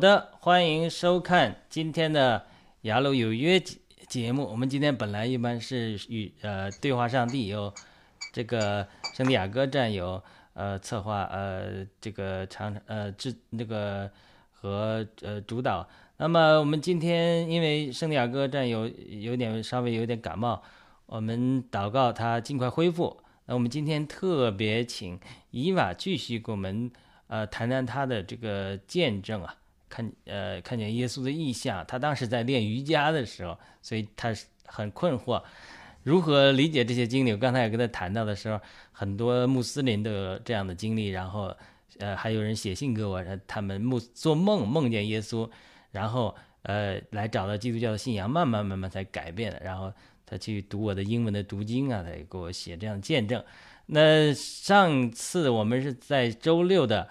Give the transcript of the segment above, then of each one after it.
好的，欢迎收看今天的《雅鲁有约》节节目。我们今天本来一般是与呃对话上帝有这个圣地亚哥战友呃策划呃这个长呃制那个和呃主导。那么我们今天因为圣地亚哥站有有点稍微有点感冒，我们祷告他尽快恢复。那我们今天特别请伊娃继续给我们呃谈谈他的这个见证啊。看，呃，看见耶稣的意象，他当时在练瑜伽的时候，所以他很困惑，如何理解这些经历。我刚才也跟他谈到的时候，很多穆斯林都有这样的经历，然后，呃，还有人写信给我，他们梦做梦梦见耶稣，然后，呃，来找到基督教的信仰，慢慢慢慢才改变的。然后他去读我的英文的读经啊，他也给我写这样的见证。那上次我们是在周六的。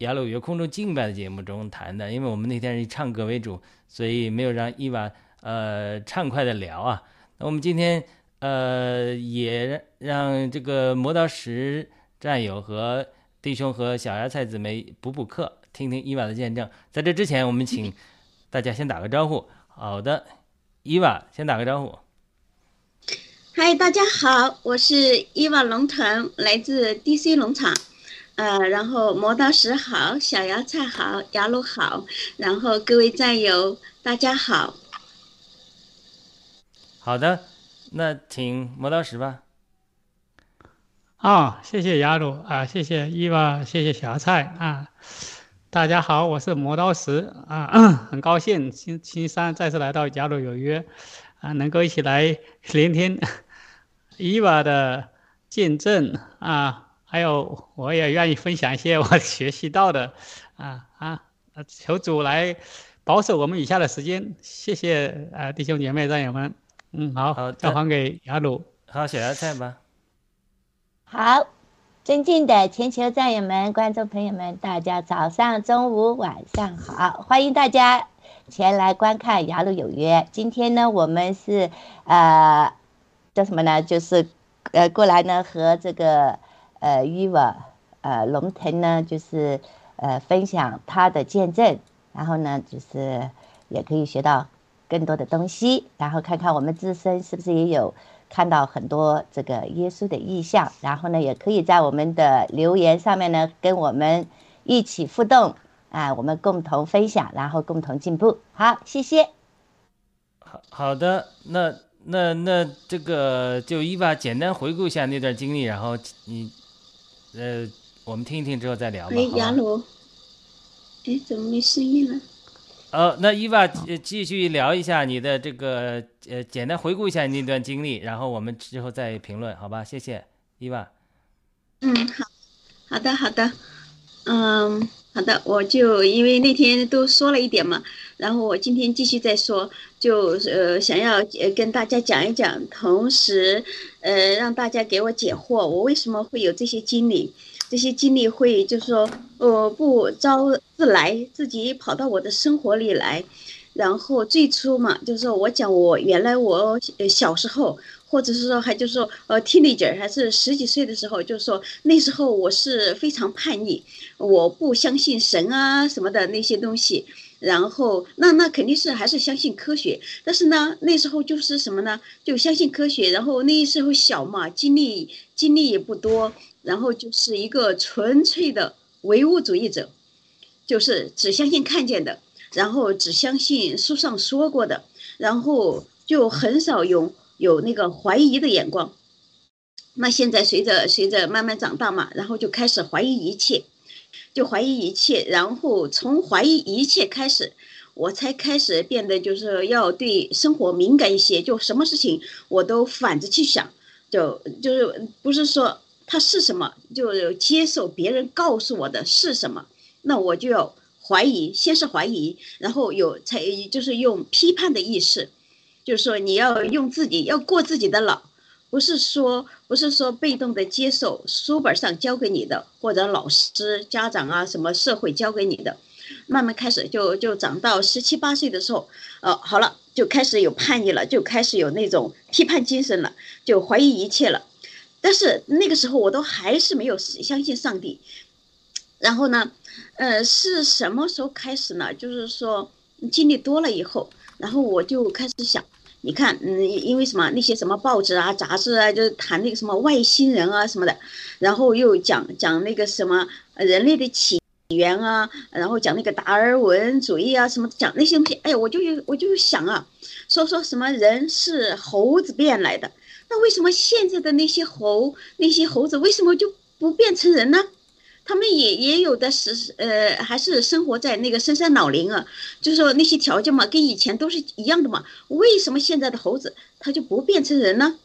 雅鲁约空中敬拜的节目中谈的，因为我们那天是以唱歌为主，所以没有让伊娃呃畅快的聊啊。那我们今天呃也让这个磨刀石战友和弟兄和小芽菜姊妹补补课，听听伊娃的见证。在这之前，我们请大家先打个招呼。好的，伊娃先打个招呼。嗨，大家好，我是伊娃龙腾，来自 DC 农场。呃，然后磨刀石好，小芽菜好，雅鲁好，然后各位战友大家好。好的，那请磨刀石吧。啊，谢谢雅鲁啊，谢谢伊娃，谢谢小芽菜啊。大家好，我是磨刀石啊，很高兴星星期三再次来到雅鲁有约啊，能够一起来聆听 伊娃的见证啊。还有，我也愿意分享一些 我学习到的，啊啊，求主来保守我们以下的时间，谢谢啊，弟兄姐妹战友们，嗯，好，好，交还给雅鲁，好，小芽菜吧。好，尊敬的全球战友们、观众朋友们，大家早上、中午、晚上好，欢迎大家前来观看《雅鲁有约》。今天呢，我们是呃叫什么呢？就是呃过来呢和这个。呃，，Eva，，呃，龙腾呢，就是呃，分享他的见证，然后呢，就是也可以学到更多的东西，然后看看我们自身是不是也有看到很多这个耶稣的意象，然后呢，也可以在我们的留言上面呢，跟我们一起互动，啊，我们共同分享，然后共同进步。好，谢谢。好好的，那那那这个就伊娃简单回顾一下那段经历，然后你呃，我们听一听之后再聊吧。哎，好吧雅鲁，哎，怎么没声音了？呃，那伊娃呃继续聊一下你的这个呃，简单回顾一下你那段经历，然后我们之后再评论，好吧？谢谢伊娃。嗯，好，好的，好的，嗯，好的，我就因为那天都说了一点嘛，然后我今天继续再说，就是呃想要呃跟大家讲一讲，同时呃让大家给我解惑，我为什么会有这些经历，这些经历会就是说呃不招自来，自己跑到我的生活里来。然后最初嘛，就是说我讲我原来我呃小时候，或者是说还就是说呃 teenager 还是十几岁的时候，就是说那时候我是非常叛逆，我不相信神啊什么的那些东西。然后那那肯定是还是相信科学，但是呢那时候就是什么呢？就相信科学，然后那时候小嘛，经历经历也不多，然后就是一个纯粹的唯物主义者，就是只相信看见的。然后只相信书上说过的，然后就很少有有那个怀疑的眼光。那现在随着随着慢慢长大嘛，然后就开始怀疑一切，就怀疑一切，然后从怀疑一切开始，我才开始变得就是要对生活敏感一些，就什么事情我都反着去想，就就是不是说它是什么，就接受别人告诉我的是什么，那我就要。怀疑，先是怀疑，然后有才就是用批判的意识，就是说你要用自己要过自己的脑，不是说不是说被动的接受书本上教给你的，或者老师、家长啊什么社会教给你的，慢慢开始就就长到十七八岁的时候，呃，好了，就开始有叛逆了，就开始有那种批判精神了，就怀疑一切了，但是那个时候我都还是没有相信上帝，然后呢？呃，是什么时候开始呢？就是说经历多了以后，然后我就开始想，你看，嗯，因为什么那些什么报纸啊、杂志啊，就是谈那个什么外星人啊什么的，然后又讲讲那个什么人类的起源啊，然后讲那个达尔文主义啊什么，讲那些东西，哎呀，我就我就想啊，说说什么人是猴子变来的，那为什么现在的那些猴那些猴子为什么就不变成人呢？他们也也有的是，呃，还是生活在那个深山老林啊，就是说那些条件嘛，跟以前都是一样的嘛。为什么现在的猴子它就不变成人呢？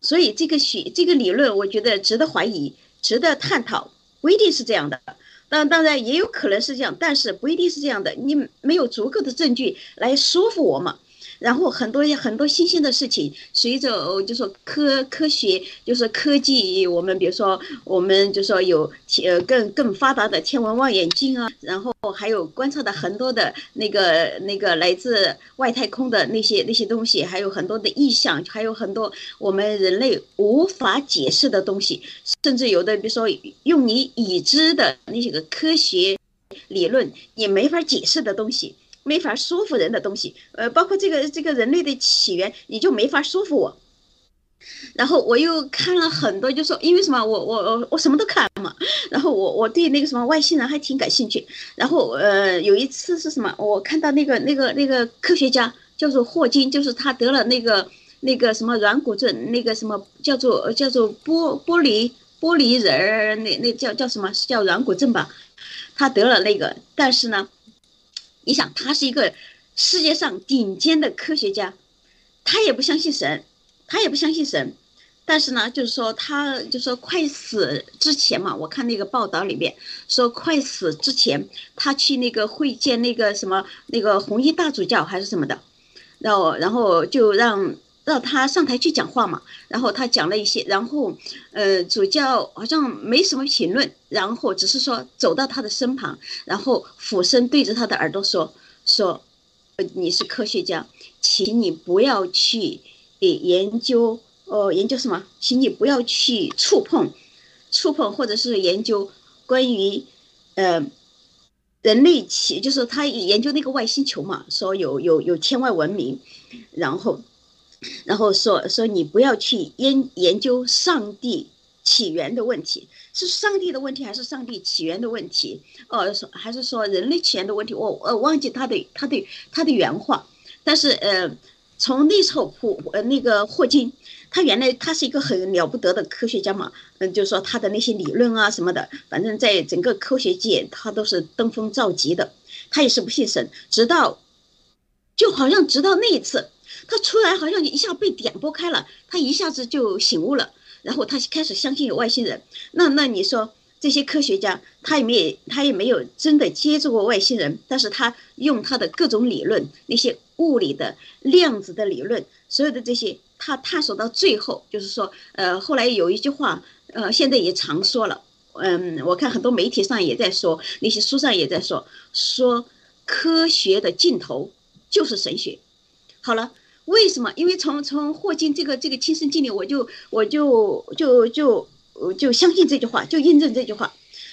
所以这个学这个理论，我觉得值得怀疑，值得探讨。不一定是这样的，当当然也有可能是这样，但是不一定是这样的。你没有足够的证据来说服我嘛。然后很多很多新鲜的事情，随着就说科科学，就是科技，我们比如说我们就说有呃更更发达的天文望远镜啊，然后还有观测的很多的那个那个来自外太空的那些那些东西，还有很多的意象，还有很多我们人类无法解释的东西，甚至有的比如说用你已知的那些个科学理论也没法解释的东西。没法说服人的东西，呃，包括这个这个人类的起源，你就没法说服我。然后我又看了很多，就说因为什么，我我我我什么都看嘛。然后我我对那个什么外星人还挺感兴趣。然后呃，有一次是什么，我看到那个那个那个科学家叫做霍金，就是他得了那个那个什么软骨症，那个什么叫做叫做玻玻璃玻璃人儿，那那叫叫什么是叫软骨症吧？他得了那个，但是呢。你想，他是一个世界上顶尖的科学家，他也不相信神，他也不相信神，但是呢，就是说，他就说快死之前嘛，我看那个报道里面说，快死之前，他去那个会见那个什么那个红衣大主教还是什么的，然后然后就让让他上台去讲话嘛，然后他讲了一些，然后呃，主教好像没什么评论。然后只是说走到他的身旁，然后俯身对着他的耳朵说：“说，呃你是科学家，请你不要去研究，呃，研究什么？请你不要去触碰，触碰或者是研究关于，呃，人类起，就是他研究那个外星球嘛，说有有有天外文明，然后，然后说说你不要去研研究上帝。”起源的问题，是上帝的问题还是上帝起源的问题？哦，说还是说人类起源的问题？我我忘记他的他的他的原话，但是呃，从那时候普呃那个霍金，他原来他是一个很了不得的科学家嘛，嗯，就是说他的那些理论啊什么的，反正在整个科学界他都是登峰造极的，他也是不信神，直到就好像直到那一次。他出来好像一下被点拨开了，他一下子就醒悟了，然后他开始相信有外星人。那那你说这些科学家，他也没他也没有真的接触过外星人，但是他用他的各种理论，那些物理的量子的理论，所有的这些，他探索到最后，就是说，呃，后来有一句话，呃，现在也常说了，嗯，我看很多媒体上也在说，那些书上也在说，说科学的尽头就是神学。好了。为什么？因为从从霍金这个这个亲身经历，我就我就就就就相信这句话，就印证这句话。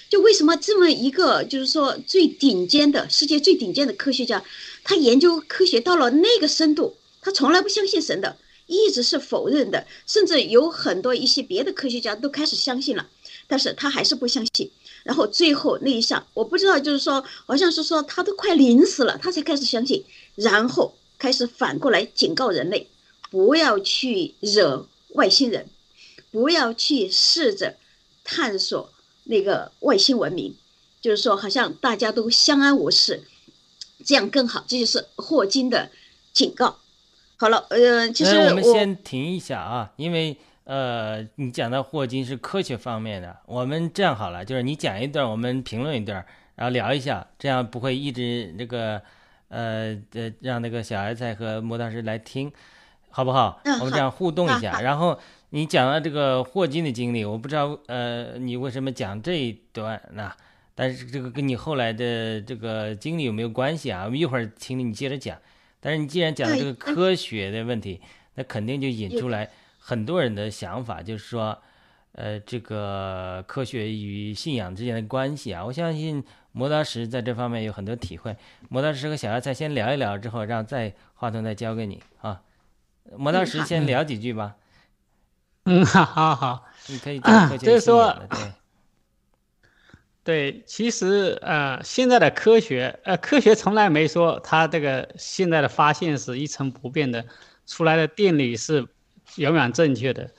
就为什么这么一个就是说最顶尖的世界最顶尖的科学家，他研究科学到了那个深度，他从来不相信神的，一直是否认的，甚至有很多一些别的科学家都开始相信了，但是他还是不相信。然后最后那一下，我不知道，就是说好像是说他都快临死了，他才开始相信，然后。开始反过来警告人类，不要去惹外星人，不要去试着探索那个外星文明，就是说，好像大家都相安无事，这样更好。这就是霍金的警告。好了，呃，其实我们先停一下啊，因为呃，你讲到霍金是科学方面的，我们这样好了，就是你讲一段，我们评论一段，然后聊一下，这样不会一直这个。呃呃，让那个小艾菜和磨刀石来听，好不好？我们这样互动一下。然后你讲了这个霍金的经历，我不知道呃，你为什么讲这一段呢？但是这个跟你后来的这个经历有没有关系啊？我们一会儿请你接着讲。但是你既然讲这个科学的问题，那肯定就引出来很多人的想法，就是说，呃，这个科学与信仰之间的关系啊，我相信。磨刀石在这方面有很多体会。磨刀石和小芽菜先聊一聊，之后让再话筒再交给你啊。磨刀石先聊几句吧。嗯，好好好，你可以 讲科学信仰对。对，其实呃，现在的科学呃，科学从来没说它这个现在的发现是一成不变的，出来的定理是永远正确的。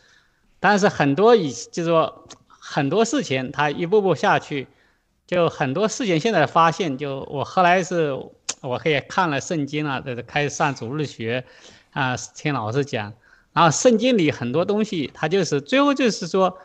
但是很多以就是说很多事情，他一步步下去。就很多事情现在发现，就我后来是，我可以看了圣经了，开始上主日学，啊，听老师讲，然后圣经里很多东西，它就是最后就是说，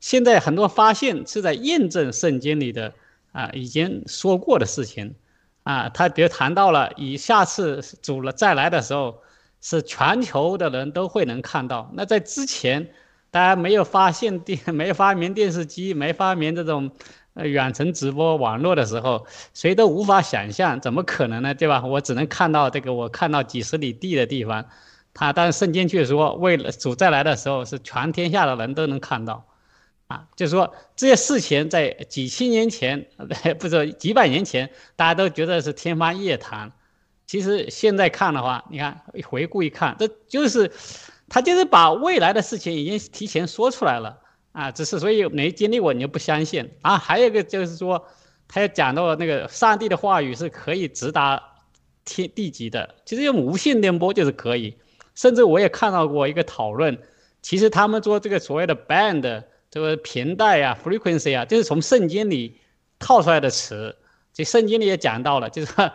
现在很多发现是在验证圣经里的啊已经说过的事情，啊，他比如谈到了以下次主了再来的时候，是全球的人都会能看到，那在之前，大家没有发现电，没发明电视机，没发明这种。远程直播网络的时候，谁都无法想象，怎么可能呢？对吧？我只能看到这个，我看到几十里地的地方，他但是圣经却说，为了主再来的时候，是全天下的人都能看到，啊，就是说这些事情在几千年前，不是几百年前，大家都觉得是天方夜谭，其实现在看的话，你看回顾一看，这就是他就是把未来的事情已经提前说出来了。啊，只是所以没经历过你就不相信啊。还有一个就是说，他也讲到那个上帝的话语是可以直达天地极的，其实用无线电波就是可以。甚至我也看到过一个讨论，其实他们做这个所谓的 band 这个频带啊，frequency 啊，就是从圣经里套出来的词。这圣经里也讲到了，就是说，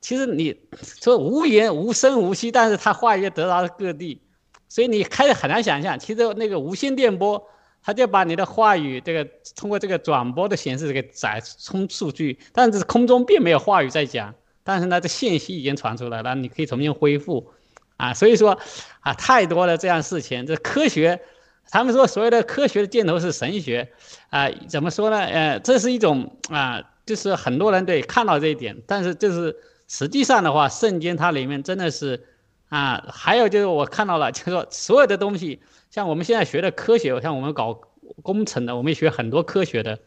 其实你说无言无声无息，但是他话语得到各地，所以你开始很难想象，其实那个无线电波。它就把你的话语这个通过这个转播的形式给载充数据，但是空中并没有话语在讲，但是呢，这信息已经传出来了，你可以重新恢复，啊，所以说，啊，太多的这样事情，这科学，他们说所有的科学的箭头是神学，啊，怎么说呢？呃，这是一种啊，就是很多人对看到这一点，但是就是实际上的话，圣经它里面真的是，啊，还有就是我看到了，就是说所有的东西。像我们现在学的科学，像我们搞工程的，我们学很多科学的。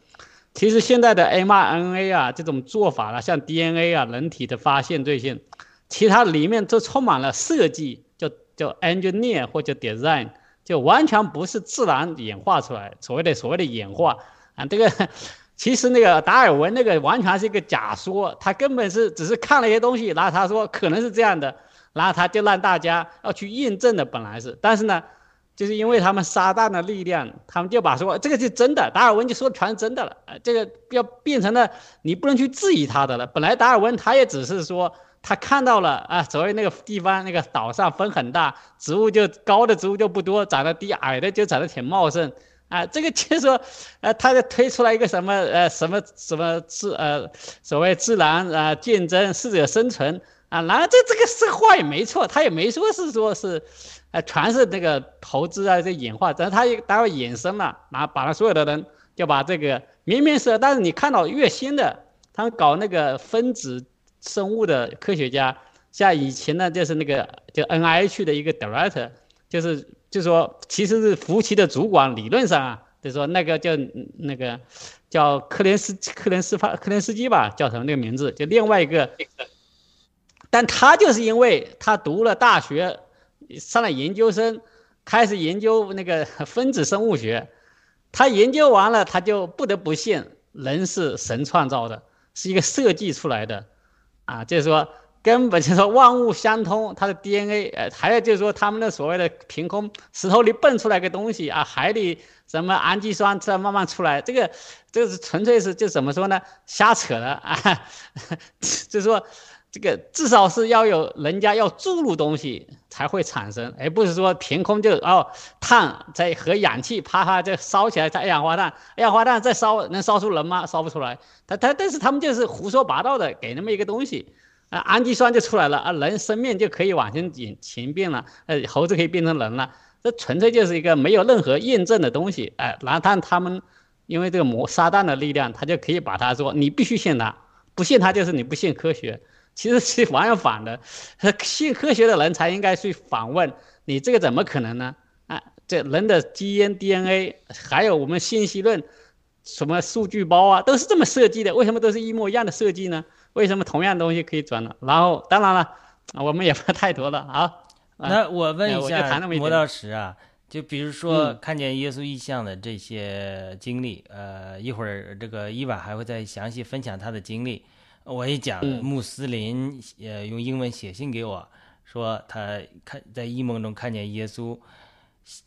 其实现在的 mRNA 啊，这种做法了，像 DNA 啊，人体的发现这些，其他里面都充满了设计，叫叫 engineer 或者 design，就完全不是自然演化出来。所谓的所谓的演化啊，这个其实那个达尔文那个完全是一个假说，他根本是只是看了一些东西，然后他说可能是这样的，然后他就让大家要去验证的，本来是，但是呢。就是因为他们撒旦的力量，他们就把说这个是真的，达尔文就说全是真的了，这个要变成了你不能去质疑他的了。本来达尔文他也只是说他看到了啊，所谓那个地方那个岛上风很大，植物就高的植物就不多，长得低矮的就长得挺茂盛，啊，这个就是说，呃，他就推出来一个什么呃什么什么自呃所谓自然啊竞争适者生存啊，然后这这个是话也没错，他也没说是说是。哎，全是那个投资啊，这演化，但是他一待会衍生了，然后把他所有的人就把这个明明是，但是你看到越新的，他们搞那个分子生物的科学家，像以前呢，就是那个就 N I H 的一个 director，就是就说其实是服务器的主管，理论上啊，就说那个叫那个叫克林斯克林斯发克林斯基吧，叫什么那个名字，就另外一个，但他就是因为他读了大学。上了研究生，开始研究那个分子生物学，他研究完了，他就不得不信人是神创造的，是一个设计出来的，啊，就是说根本就是说万物相通，它的 DNA，呃，还有就是说他们的所谓的凭空石头里蹦出来个东西啊，海里什么氨基酸这慢慢出来，这个这个是纯粹是就怎么说呢，瞎扯的啊，就是说。这个至少是要有人家要注入东西才会产生，而不是说凭空就哦碳在和氧气啪啪就烧起来，在二氧化碳，二氧化碳再烧能烧出人吗？烧不出来。他他但是他们就是胡说八道的给那么一个东西，啊氨基酸就出来了啊人生命就可以往前前前变了，呃猴子可以变成人了，这纯粹就是一个没有任何验证的东西，哎然后但他们因为这个魔撒旦的力量，他就可以把他说你必须信他，不信他就是你不信科学。其实是完全反的，信科学的人才应该去反问你这个怎么可能呢？啊，这人的基因 DNA 还有我们信息论，什么数据包啊，都是这么设计的，为什么都是一模一样的设计呢？为什么同样东西可以转呢？然后当然了，我们也不太多了啊。那我问一下魔道石啊，就比如说看见耶稣异象的这些经历，呃，一会儿这个伊娃还会再详细分享他的经历。我一讲，穆斯林呃用英文写信给我，说他看在异梦中看见耶稣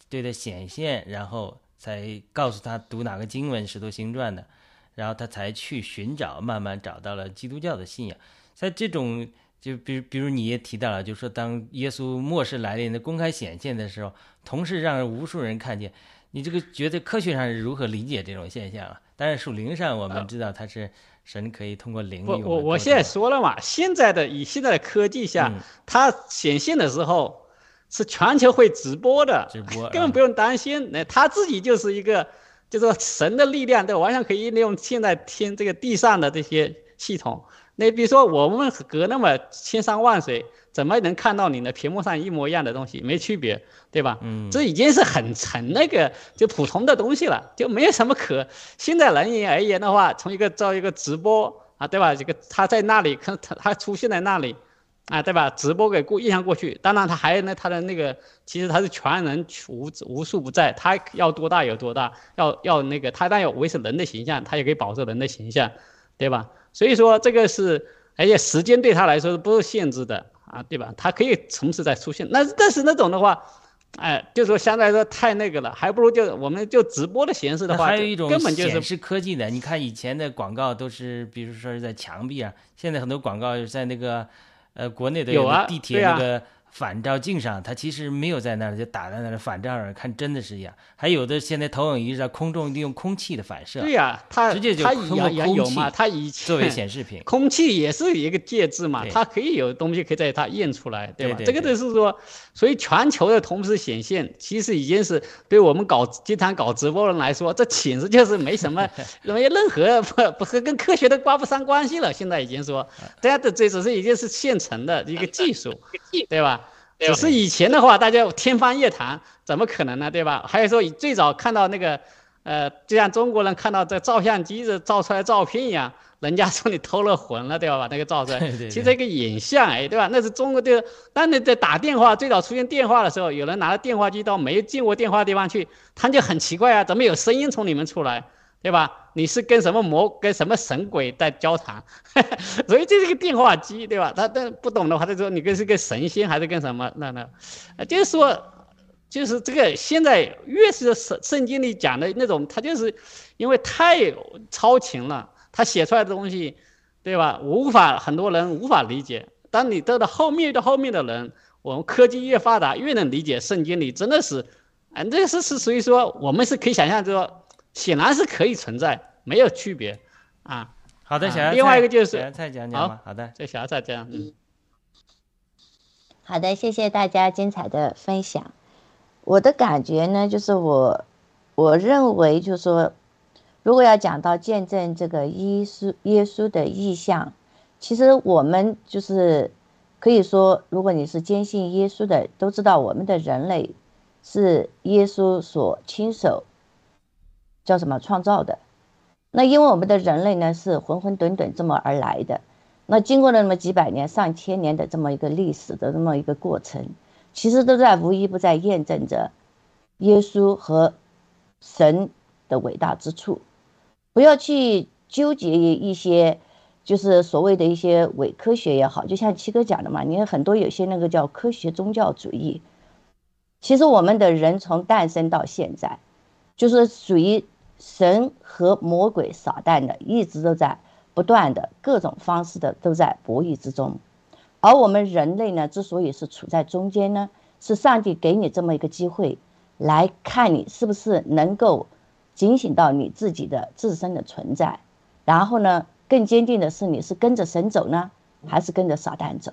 对他显现，然后才告诉他读哪个经文《使徒行传》的，然后他才去寻找，慢慢找到了基督教的信仰。在这种就比如比如你也提到了，就是说当耶稣末世来临的公开显现的时候，同时让无数人看见，你这个觉得科学上是如何理解这种现象啊？但是属灵上我们知道它是。神可以通过灵。我我我现在说了嘛，现在的以现在的科技下，它显现的时候是全球会直播的，直播根本不用担心。那他自己就是一个，就是说神的力量，对，完全可以利用现在天这个地上的这些系统。那比如说我们隔那么千山万水。怎么能看到你的屏幕上一模一样的东西？没区别，对吧？嗯，这已经是很很那个就普通的东西了，就没有什么可。现在人言而言的话，从一个造一个直播啊，对吧？这个他在那里，看他他出现在那里，啊，对吧？直播给过印象过去。当然他还有呢，他的那个其实他是全人无无处不在，他要多大有多大，要要那个他但要维持人的形象，他也可以保持人的形象，对吧？所以说这个是，而且时间对他来说是不受限制的？啊，对吧？它可以同时在出现，那但是那种的话，哎，就说相对来说太那个了，还不如就我们就直播的形式的话，还有一种根本就是科技的。你看以前的广告都是，比如说是在墙壁啊，现在很多广告是在那个，呃，国内的有地铁那个。反照镜上，它其实没有在那儿，就打在那儿反照上看，真的是一样。还有的现在投影仪在空中利用空气的反射，对呀，它直接就通过空气它以作为显示屏，空气也是一个介质嘛，它可以有东西可以在它印出来，对吧？这个就是说，所以全球的同时显现，其实已经是对我们搞经常搞直播人来说，这简直就是没什么 没任何不不和跟科学都挂不上关系了。现在已经说，大家的这只是已经是现成的一个技术，对吧？只是以前的话，大家天方夜谭，怎么可能呢？对吧？还有说，最早看到那个，呃，就像中国人看到这照相机子照出来照片一样，人家说你偷了魂了，对吧？把那个照出来，其实一个影像，哎，对吧？那是中国的，当你在打电话最早出现电话的时候，有人拿着电话机到没见过电话的地方去，他就很奇怪啊，怎么有声音从里面出来，对吧？你是跟什么魔跟什么神鬼在交谈？所以这是个电话机，对吧？他但不懂的话，他说你跟是个神仙还是跟什么？那那，就是说。就是这个，现在越是圣圣经里讲的那种，他就是因为太超情了，他写出来的东西，对吧？无法很多人无法理解。当你到了后面的后面的人，我们科技越发达，越能理解圣经里真的是，啊，这是是所以说我们是可以想象，说显然是可以存在，没有区别啊。好的，啊小芽菜，另外一个就是小芽菜讲讲吧。好的，这小孩子这样，嗯。好的，谢谢大家精彩的分享。我的感觉呢，就是我我认为，就是说，如果要讲到见证这个耶稣耶稣的意象，其实我们就是可以说，如果你是坚信耶稣的，都知道我们的人类是耶稣所亲手叫什么创造的。那因为我们的人类呢是混混沌沌这么而来的，那经过了那么几百年、上千年的这么一个历史的这么一个过程。其实都在无一不在验证着耶稣和神的伟大之处。不要去纠结于一些，就是所谓的一些伪科学也好，就像七哥讲的嘛，你看很多有些那个叫科学宗教主义。其实我们的人从诞生到现在，就是属于神和魔鬼撒旦的，一直都在不断的各种方式的都在博弈之中。而我们人类呢，之所以是处在中间呢，是上帝给你这么一个机会，来看你是不是能够警醒到你自己的自身的存在，然后呢，更坚定的是你是跟着神走呢，还是跟着撒旦走？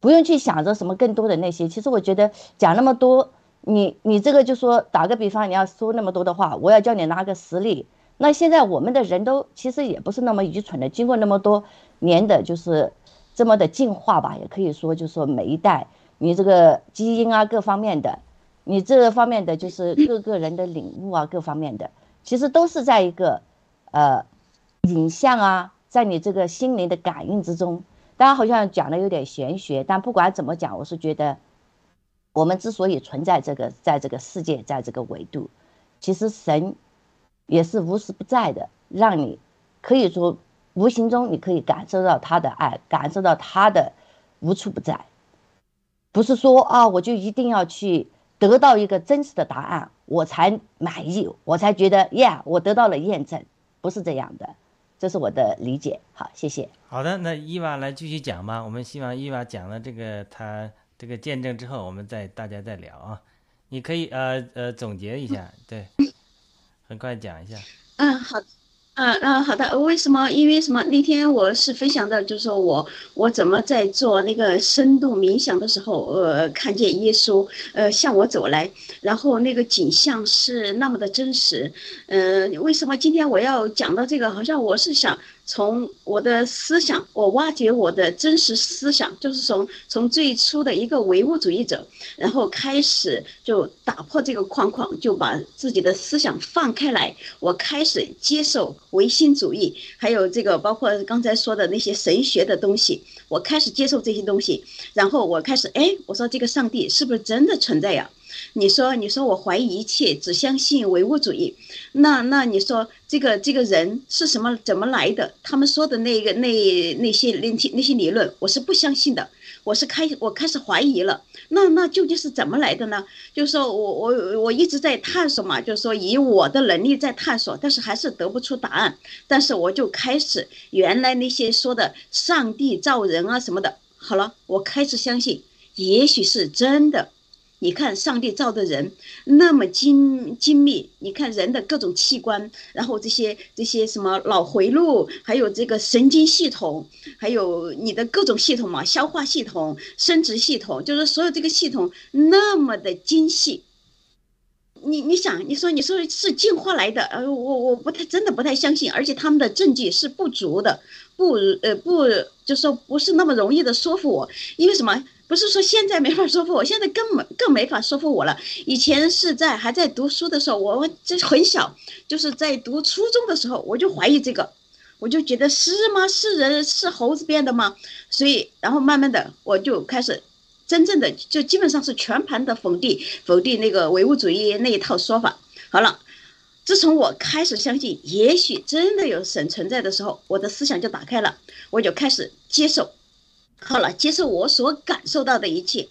不用去想着什么更多的那些。其实我觉得讲那么多，你你这个就说打个比方，你要说那么多的话，我要叫你拿个实例。那现在我们的人都其实也不是那么愚蠢的，经过那么多年的，就是。这么的进化吧，也可以说，就是说每一代你这个基因啊，各方面的，你这方面的就是各个人的领悟啊，各方面的，其实都是在一个呃影像啊，在你这个心灵的感应之中。当然好像讲的有点玄学，但不管怎么讲，我是觉得我们之所以存在这个，在这个世界，在这个维度，其实神也是无时不在的，让你可以说。无形中，你可以感受到他的爱，感受到他的无处不在。不是说啊，我就一定要去得到一个真实的答案，我才满意，我才觉得呀，我得到了验证。不是这样的，这是我的理解。好，谢谢。好的，那伊娃来继续讲吧。我们希望伊娃讲了这个他这个见证之后，我们再大家再聊啊。你可以呃呃总结一下，对，很快讲一下。嗯，好。嗯嗯，好的。为什么？因为什么？那天我是分享的，就是说我我怎么在做那个深度冥想的时候，呃，看见耶稣呃向我走来，然后那个景象是那么的真实。嗯，为什么今天我要讲到这个？好像我是想。从我的思想，我挖掘我的真实思想，就是从从最初的一个唯物主义者，然后开始就打破这个框框，就把自己的思想放开来。我开始接受唯心主义，还有这个包括刚才说的那些神学的东西，我开始接受这些东西。然后我开始，哎，我说这个上帝是不是真的存在呀？你说，你说我怀疑一切，只相信唯物主义。那那你说这个这个人是什么怎么来的？他们说的那个那那些那些那些理论，我是不相信的。我是开我开始怀疑了。那那究竟是怎么来的呢？就是说我我我一直在探索嘛，就是说以我的能力在探索，但是还是得不出答案。但是我就开始原来那些说的上帝造人啊什么的，好了，我开始相信，也许是真的。你看，上帝造的人那么精精密，你看人的各种器官，然后这些这些什么脑回路，还有这个神经系统，还有你的各种系统嘛，消化系统、生殖系统，就是所有这个系统那么的精细。你你想，你说你说是进化来的，呃，我我不太真的不太相信，而且他们的证据是不足的，不呃不，就说不是那么容易的说服我，因为什么？不是说现在没法说服我，现在更没更没法说服我了。以前是在还在读书的时候，我这很小，就是在读初中的时候，我就怀疑这个，我就觉得是吗？是人是猴子变的吗？所以，然后慢慢的我就开始。真正的就基本上是全盘的否定否定那个唯物主义那一套说法。好了，自从我开始相信，也许真的有神存在的时候，我的思想就打开了，我就开始接受。好了，接受我所感受到的一切，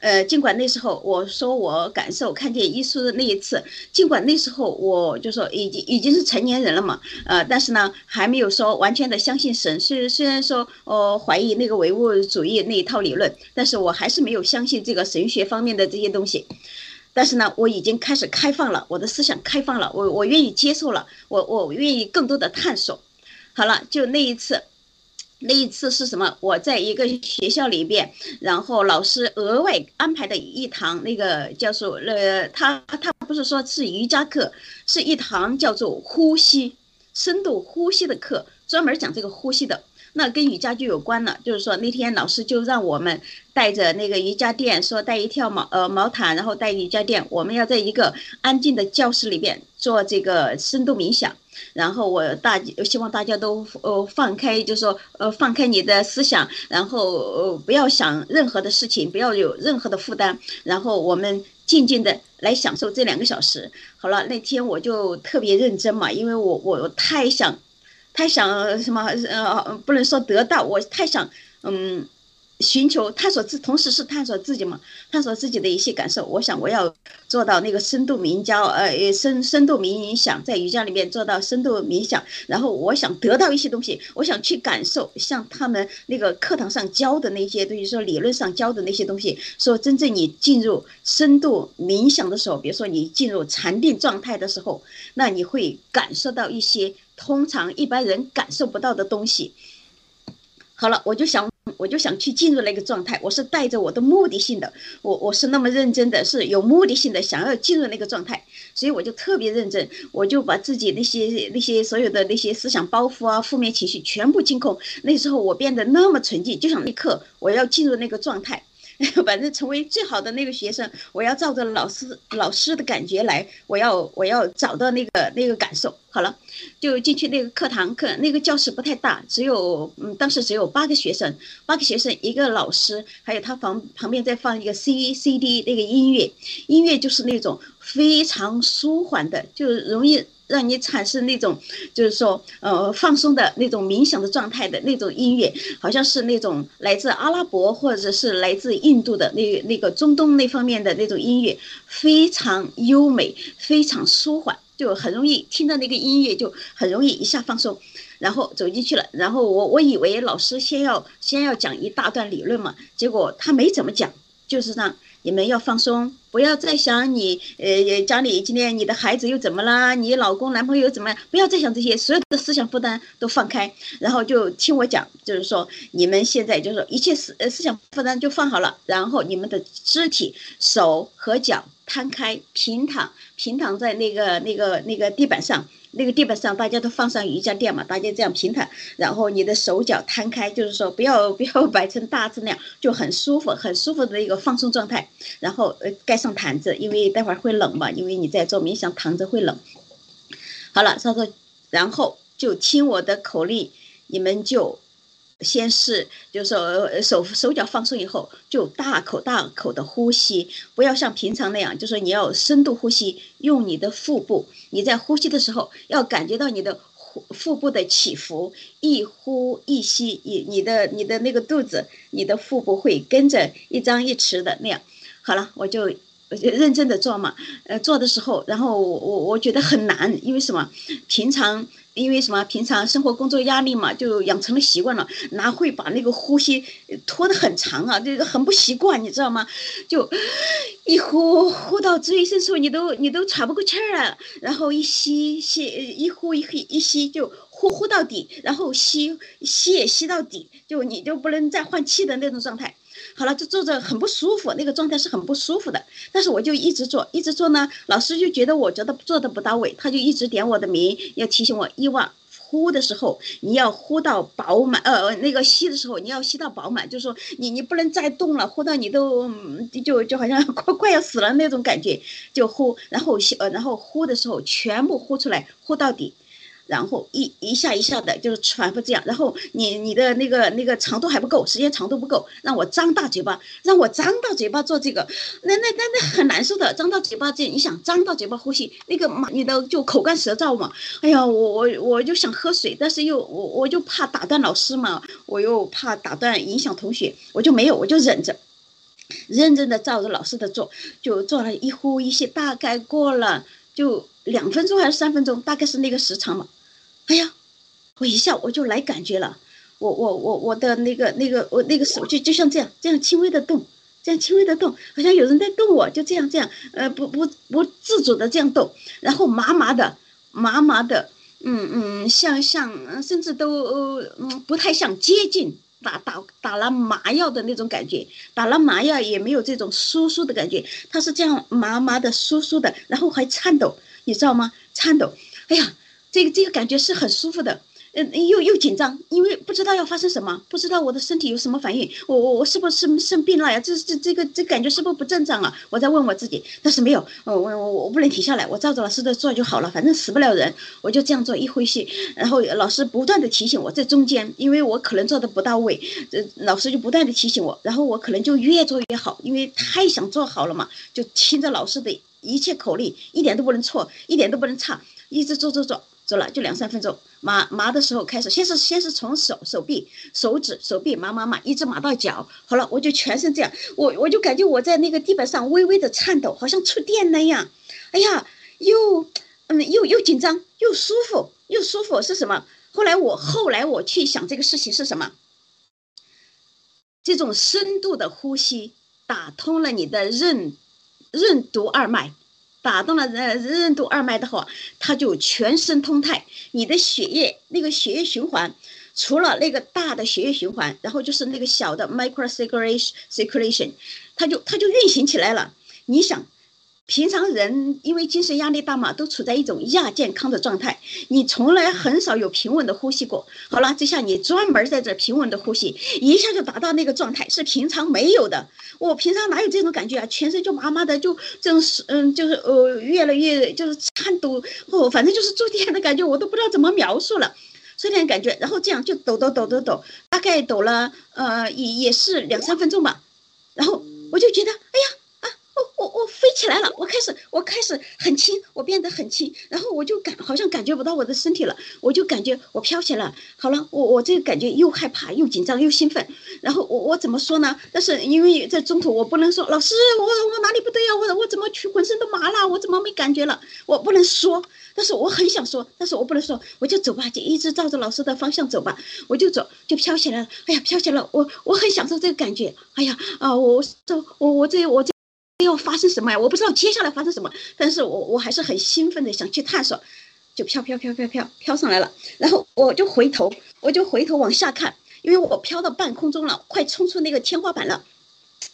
呃，尽管那时候我说我感受看见耶稣的那一次，尽管那时候我就说已经已经是成年人了嘛，呃，但是呢，还没有说完全的相信神。虽虽然说呃怀疑那个唯物主义那一套理论，但是我还是没有相信这个神学方面的这些东西。但是呢，我已经开始开放了，我的思想开放了，我我愿意接受了，我我愿意更多的探索。好了，就那一次。那一次是什么？我在一个学校里边，然后老师额外安排的一堂那个叫做，呃，他他不是说是瑜伽课，是一堂叫做呼吸、深度呼吸的课，专门讲这个呼吸的。那跟瑜伽就有关了，就是说那天老师就让我们带着那个瑜伽垫，说带一条毛呃毛毯，然后带瑜伽垫，我们要在一个安静的教室里边做这个深度冥想。然后我大希望大家都呃放开，就说呃放开你的思想，然后呃不要想任何的事情，不要有任何的负担，然后我们静静的来享受这两个小时。好了，那天我就特别认真嘛，因为我我太想，太想什么呃不能说得到，我太想嗯。寻求探索自，同时是探索自己嘛，探索自己的一些感受。我想我要做到那个深度冥交，呃，深深度冥想，在瑜伽里面做到深度冥想。然后我想得到一些东西，我想去感受，像他们那个课堂上教的那些，等于说理论上教的那些东西。说真正你进入深度冥想的时候，比如说你进入禅定状态的时候，那你会感受到一些通常一般人感受不到的东西。好了，我就想。我就想去进入那个状态，我是带着我的目的性的，我我是那么认真的，是有目的性的想要进入那个状态，所以我就特别认真，我就把自己那些那些所有的那些思想包袱啊、负面情绪全部清空。那时候我变得那么纯净，就想立刻我要进入那个状态。反正成为最好的那个学生，我要照着老师老师的感觉来，我要我要找到那个那个感受。好了，就进去那个课堂课，那个教室不太大，只有嗯，当时只有八个学生，八个学生一个老师，还有他旁旁边再放一个 C C D 那个音乐，音乐就是那种非常舒缓的，就容易。让你产生那种，就是说，呃，放松的那种冥想的状态的那种音乐，好像是那种来自阿拉伯或者是来自印度的那那个中东那方面的那种音乐，非常优美，非常舒缓，就很容易听到那个音乐就很容易一下放松，然后走进去了。然后我我以为老师先要先要讲一大段理论嘛，结果他没怎么讲，就是让你们要放松。不要再想你，呃，家里今天你的孩子又怎么啦？你老公、男朋友怎么样？不要再想这些，所有的思想负担都放开，然后就听我讲，就是说你们现在就是说一切思呃思想负担就放好了，然后你们的肢体手和脚摊开，平躺，平躺在那个那个那个地板上。那个地板上，大家都放上瑜伽垫嘛，大家这样平躺，然后你的手脚摊开，就是说不要 不要摆成大字那样，就很舒服，很舒服的一个放松状态。然后呃盖上毯子，因为待会儿会冷嘛，因为你在做冥想躺着会冷。好了，稍后然后就听我的口令，你们就。先是就是说手手脚放松以后，就大口大口的呼吸，不要像平常那样，就是你要深度呼吸，用你的腹部，你在呼吸的时候要感觉到你的腹腹部的起伏，一呼一吸，你你的你的那个肚子，你的腹部会跟着一张一弛的那样。好了，我就认真的做嘛，呃，做的时候，然后我我我觉得很难，因为什么？平常。因为什么？平常生活工作压力嘛，就养成了习惯了，哪会把那个呼吸拖得很长啊？这个很不习惯，你知道吗？就一呼呼到最深处，你都你都喘不过气儿了，然后一吸吸一呼一吸一吸就呼呼到底，然后吸吸也吸到底，就你就不能再换气的那种状态。好了，就坐着很不舒服，那个状态是很不舒服的。但是我就一直做，一直做呢。老师就觉得我觉得做的不到位，他就一直点我的名，要提醒我：伊娃呼的时候你要呼到饱满，呃，那个吸的时候你要吸到饱满，就是说你你不能再动了，呼到你都就就好像快快要死了那种感觉，就呼，然后吸，呃，然后呼的时候全部呼出来，呼到底。然后一一下一下的，就是喘不这样，然后你你的那个那个长度还不够，时间长度不够，让我张大嘴巴，让我张大嘴巴做这个，那那那那很难受的，张大嘴巴这，你想张大嘴巴呼吸，那个嘛，你的就口干舌燥嘛，哎呀，我我我就想喝水，但是又我我就怕打断老师嘛，我又怕打断影响同学，我就没有，我就忍着。认真的照着老师的做，就做了一呼一吸，大概过了就两分钟还是三分钟，大概是那个时长嘛。哎呀，我一下我就来感觉了，我我我我的那个那个我那个手就就像这样这样轻微的动，这样轻微的动，好像有人在动我，就这样这样，呃不不不自主的这样动，然后麻麻的麻麻的，嗯嗯，像像甚至都嗯不太像接近。打打打了麻药的那种感觉，打了麻药也没有这种酥酥的感觉，它是这样麻麻的、酥酥的，然后还颤抖，你知道吗？颤抖，哎呀，这个这个感觉是很舒服的。嗯，又又紧张，因为不知道要发生什么，不知道我的身体有什么反应，我我我是不是生生病了呀？这这这个这感觉是不是不正常啊？我在问我自己，但是没有，我我我我不能停下来，我照着老师的做就好了，反正死不了人，我就这样做一呼吸，然后老师不断的提醒我在中间，因为我可能做的不到位，这老师就不断的提醒我，然后我可能就越做越好，因为太想做好了嘛，就听着老师的一切口令，一点都不能错，一点都不能差，一直做做做。走了就两三分钟，麻麻的时候开始，先是先是从手手臂、手指、手臂麻麻麻，一直麻到脚。好了，我就全身这样，我我就感觉我在那个地板上微微的颤抖，好像触电那样。哎呀，又嗯又又紧张又舒服又舒服是什么？后来我后来我去想这个事情是什么？这种深度的呼吸打通了你的任任督二脉。打动了任任督二脉的话，它就全身通泰，你的血液那个血液循环，除了那个大的血液循环，然后就是那个小的 micro circulation circulation，它就它就运行起来了。你想。平常人因为精神压力大嘛，都处在一种亚健康的状态。你从来很少有平稳的呼吸过。好了，这下你专门在这平稳的呼吸，一下就达到那个状态，是平常没有的。我平常哪有这种感觉啊？全身就麻麻的，就这种嗯，就是呃，越来越就是颤抖哦，反正就是触电的感觉，我都不知道怎么描述了，这点感觉。然后这样就抖抖抖抖抖，大概抖了呃也也是两三分钟吧。然后我就觉得，哎呀。我我我飞起来了，我开始我开始很轻，我变得很轻，然后我就感好像感觉不到我的身体了，我就感觉我飘起来了。好了，我我这个感觉又害怕又紧张又兴奋，然后我我怎么说呢？但是因为在中途我不能说老师我我哪里不对呀？我我怎么去浑身都麻了？我怎么没感觉了？我不能说，但是我很想说，但是我不能说，我就走吧，就一直照着老师的方向走吧，我就走就飘起来了。哎呀，飘起来了，我我很享受这个感觉。哎呀啊，我我我这我这。要发生什么呀？我不知道接下来发生什么，但是我我还是很兴奋的想去探索，就飘飘飘飘飘飘上来了，然后我就回头，我就回头往下看，因为我飘到半空中了，快冲出那个天花板了，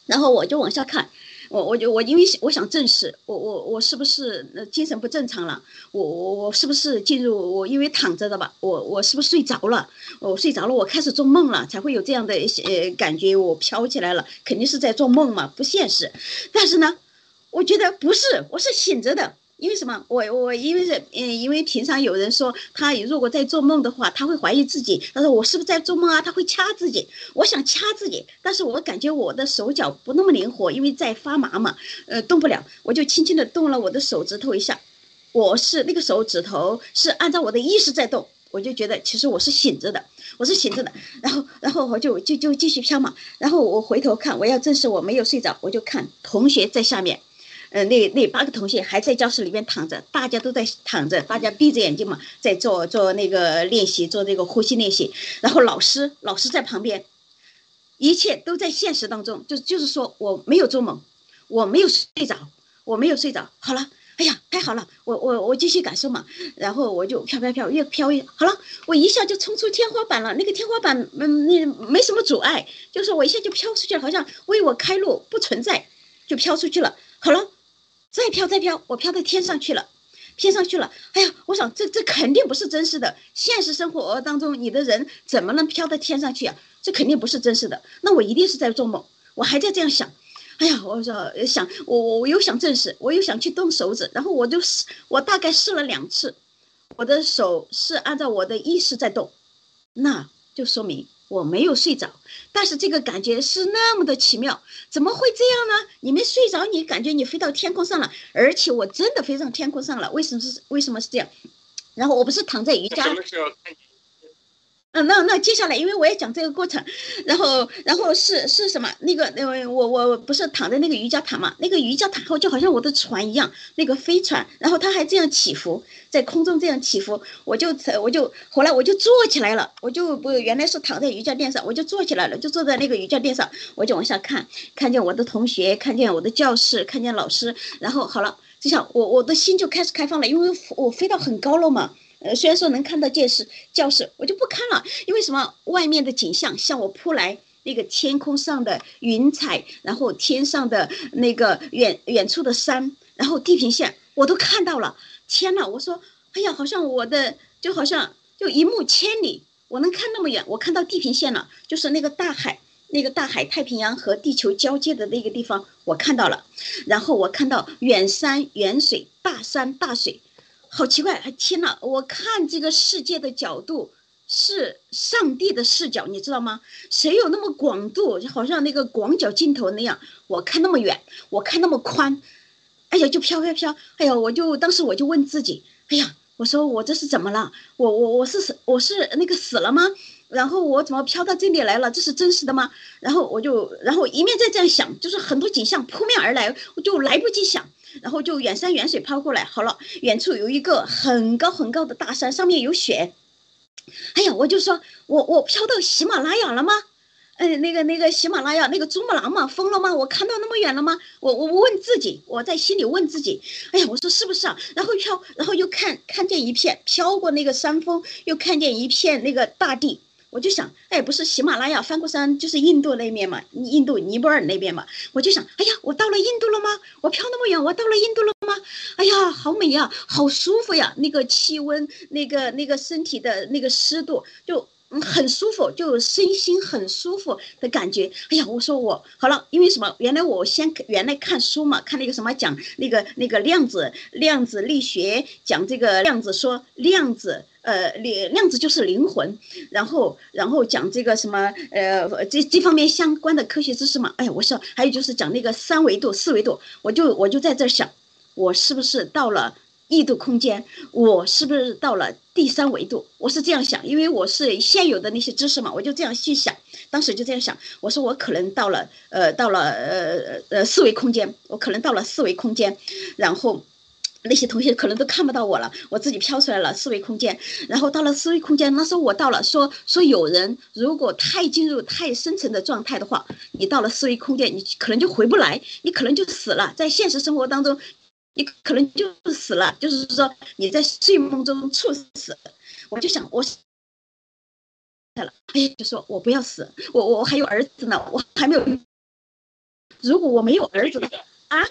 然后我就往下看。我我就我因为我想证实我我我是不是呃精神不正常了？我我我是不是进入我因为躺着的吧？我我是不是睡着了？我睡着了，我开始做梦了，才会有这样的呃感觉，我飘起来了，肯定是在做梦嘛，不现实。但是呢，我觉得不是，我是醒着的。因为什么？我我因为是嗯，因为平常有人说他如果在做梦的话，他会怀疑自己。他说我是不是在做梦啊？他会掐自己。我想掐自己，但是我感觉我的手脚不那么灵活，因为在发麻嘛，呃，动不了。我就轻轻的动了我的手指头一下，我是那个手指头是按照我的意识在动，我就觉得其实我是醒着的，我是醒着的。然后然后我就就就继续飘嘛。然后我回头看，我要证实我没有睡着，我就看同学在下面。呃，那那八个同学还在教室里面躺着，大家都在躺着，大家闭着眼睛嘛，在做做那个练习，做这个呼吸练习。然后老师老师在旁边，一切都在现实当中，就就是说我没有做梦，我没有睡着，我没有睡着。好了，哎呀，太好了，我我我继续感受嘛。然后我就飘飘飘，越飘越好了，我一下就冲出天花板了。那个天花板，嗯，那没什么阻碍，就是我一下就飘出去了，好像为我开路，不存在，就飘出去了。好了。再飘再飘，我飘到天上去了，天上去了。哎呀，我想这这肯定不是真实的。现实生活当中，你的人怎么能飘到天上去啊？这肯定不是真实的。那我一定是在做梦。我还在这样想。哎呀，我说想我我我又想证实，我又想去动手指，然后我就试，我大概试了两次，我的手是按照我的意识在动，那就说明我没有睡着。但是这个感觉是那么的奇妙，怎么会这样呢？你没睡着，你感觉你飞到天空上了，而且我真的飞上天空上了。为什么是为什么是这样？然后我不是躺在瑜伽。嗯，那那接下来，因为我也讲这个过程，然后然后是是什么？那个那个我我不是躺在那个瑜伽毯嘛？那个瑜伽毯后就好像我的船一样，那个飞船，然后它还这样起伏，在空中这样起伏，我就我就后来我就坐起来了，我就不原来是躺在瑜伽垫上，我就坐起来了，就坐在那个瑜伽垫上，我就往下看，看见我的同学，看见我的教室，看见老师，然后好了，就像我我的心就开始开放了，因为我飞到很高了嘛。呃，虽然说能看到教室，教室我就不看了，因为什么？外面的景象向我扑来，那个天空上的云彩，然后天上的那个远远处的山，然后地平线，我都看到了。天呐，我说，哎呀，好像我的就好像就一目千里，我能看那么远，我看到地平线了，就是那个大海，那个大海，太平洋和地球交界的那个地方，我看到了。然后我看到远山远水，大山大水。好奇怪！天呐，我看这个世界的角度是上帝的视角，你知道吗？谁有那么广度，就好像那个广角镜头那样，我看那么远，我看那么宽，哎呀，就飘飘飘！哎呀，我就当时我就问自己，哎呀，我说我这是怎么了？我我我是死，我是那个死了吗？然后我怎么飘到这里来了？这是真实的吗？然后我就，然后一面在这样想，就是很多景象扑面而来，我就来不及想。然后就远山远水抛过来，好了，远处有一个很高很高的大山，上面有雪。哎呀，我就说，我我飘到喜马拉雅了吗？嗯，那个那个喜马拉雅那个珠穆朗玛峰了吗？我看到那么远了吗？我我问自己，我在心里问自己，哎呀，我说是不是啊？然后飘，然后又看看见一片飘过那个山峰，又看见一片那个大地。我就想，哎，不是喜马拉雅翻过山就是印度那面嘛，印度尼泊尔那边嘛。我就想，哎呀，我到了印度了吗？我飘那么远，我到了印度了吗？哎呀，好美呀，好舒服呀，那个气温，那个那个身体的那个湿度，就。很舒服，就身心很舒服的感觉。哎呀，我说我好了，因为什么？原来我先原来看书嘛，看那个什么讲那个那个量子量子力学，讲这个量子说量子呃量量子就是灵魂，然后然后讲这个什么呃这这方面相关的科学知识嘛。哎呀，我说还有就是讲那个三维度四维度，我就我就在这想，我是不是到了？异度空间，我是不是到了第三维度？我是这样想，因为我是现有的那些知识嘛，我就这样去想。当时就这样想，我说我可能到了，呃，到了呃呃四维空间，我可能到了四维空间，然后那些同学可能都看不到我了，我自己飘出来了四维空间，然后到了四维空间，那时候我到了，说说有人如果太进入太深层的状态的话，你到了四维空间，你可能就回不来，你可能就死了，在现实生活当中。你可能就死了，就是说你在睡梦中猝死。我就想，我死了，哎，就说我不要死，我我还有儿子呢，我还没有。如果我没有儿子啊，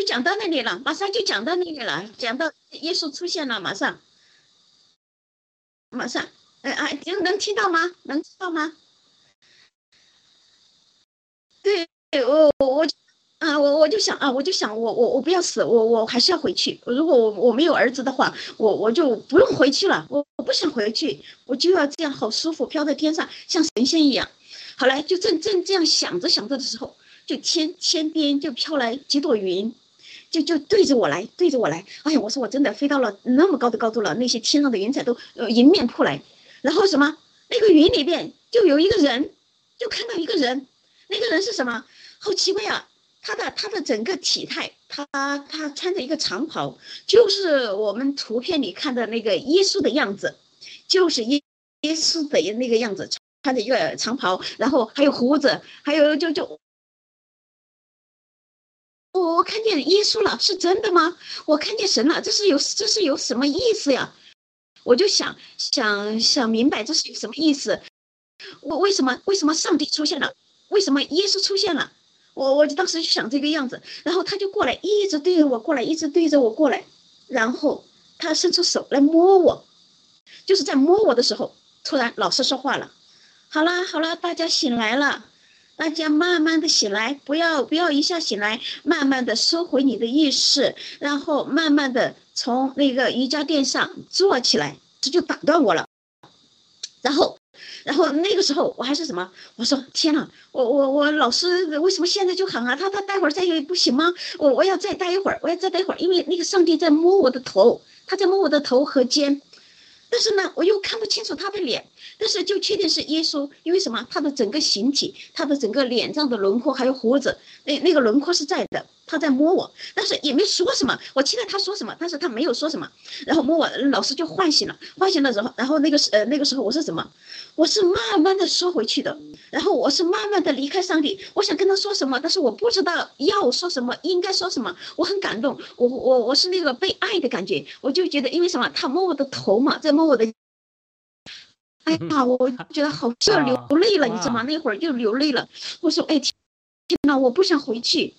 就讲到那里了，马上就讲到那里了，讲到耶稣出现了，马上。马上，哎哎，能能听到吗？能听到吗？对，我我我啊，我我就想啊，我就想，我我我不要死，我我还是要回去。如果我我没有儿子的话，我我就不用回去了。我我不想回去，我就要这样好舒服，飘在天上，像神仙一样。好来，就正正这样想着想着的时候，就天天边就飘来几朵云。就就对着我来，对着我来，哎呀，我说我真的飞到了那么高的高度了，那些天上的云彩都呃迎面扑来，然后什么那个云里边就有一个人，就看到一个人，那个人是什么？好奇怪啊，他的他的整个体态，他他穿着一个长袍，就是我们图片里看的那个耶稣的样子，就是耶耶稣的那个样子，穿着一个长袍，然后还有胡子，还有就就。我我看见耶稣了，是真的吗？我看见神了，这是有这是有什么意思呀？我就想想想明白这是有什么意思。我为什么为什么上帝出现了？为什么耶稣出现了？我我就当时就想这个样子，然后他就过来，一直对着我过来，一直对着我过来，然后他伸出手来摸我，就是在摸我的时候，突然老师说话了，好了好了，大家醒来了，大家慢慢的醒来，不要不要一下醒来，慢慢的收回你的意识，然后慢慢的从那个瑜伽垫上坐起来，这就打断我了，然后。然后那个时候我还是什么？我说天呐，我我我老师为什么现在就喊啊？他他待会儿再不行吗？我我要再待一会儿，我要再待一会儿，因为那个上帝在摸我的头，他在摸我的头和肩，但是呢，我又看不清楚他的脸，但是就确定是耶稣，因为什么？他的整个形体，他的整个脸上的轮廓还有胡子，那那个轮廓是在的。他在摸我，但是也没说什么。我期待他说什么，但是他没有说什么。然后摸我，老师就唤醒了，唤醒了之后，然后那个时呃那个时候我是什么？我是慢慢的缩回去的，然后我是慢慢的离开上帝。我想跟他说什么，但是我不知道要说什么，应该说什么。我很感动，我我我是那个被爱的感觉，我就觉得因为什么？他摸我的头嘛，在摸我的，哎呀，我觉得好就要 流泪了，你知道吗？那会儿就流泪了。我说，哎天呐，我不想回去。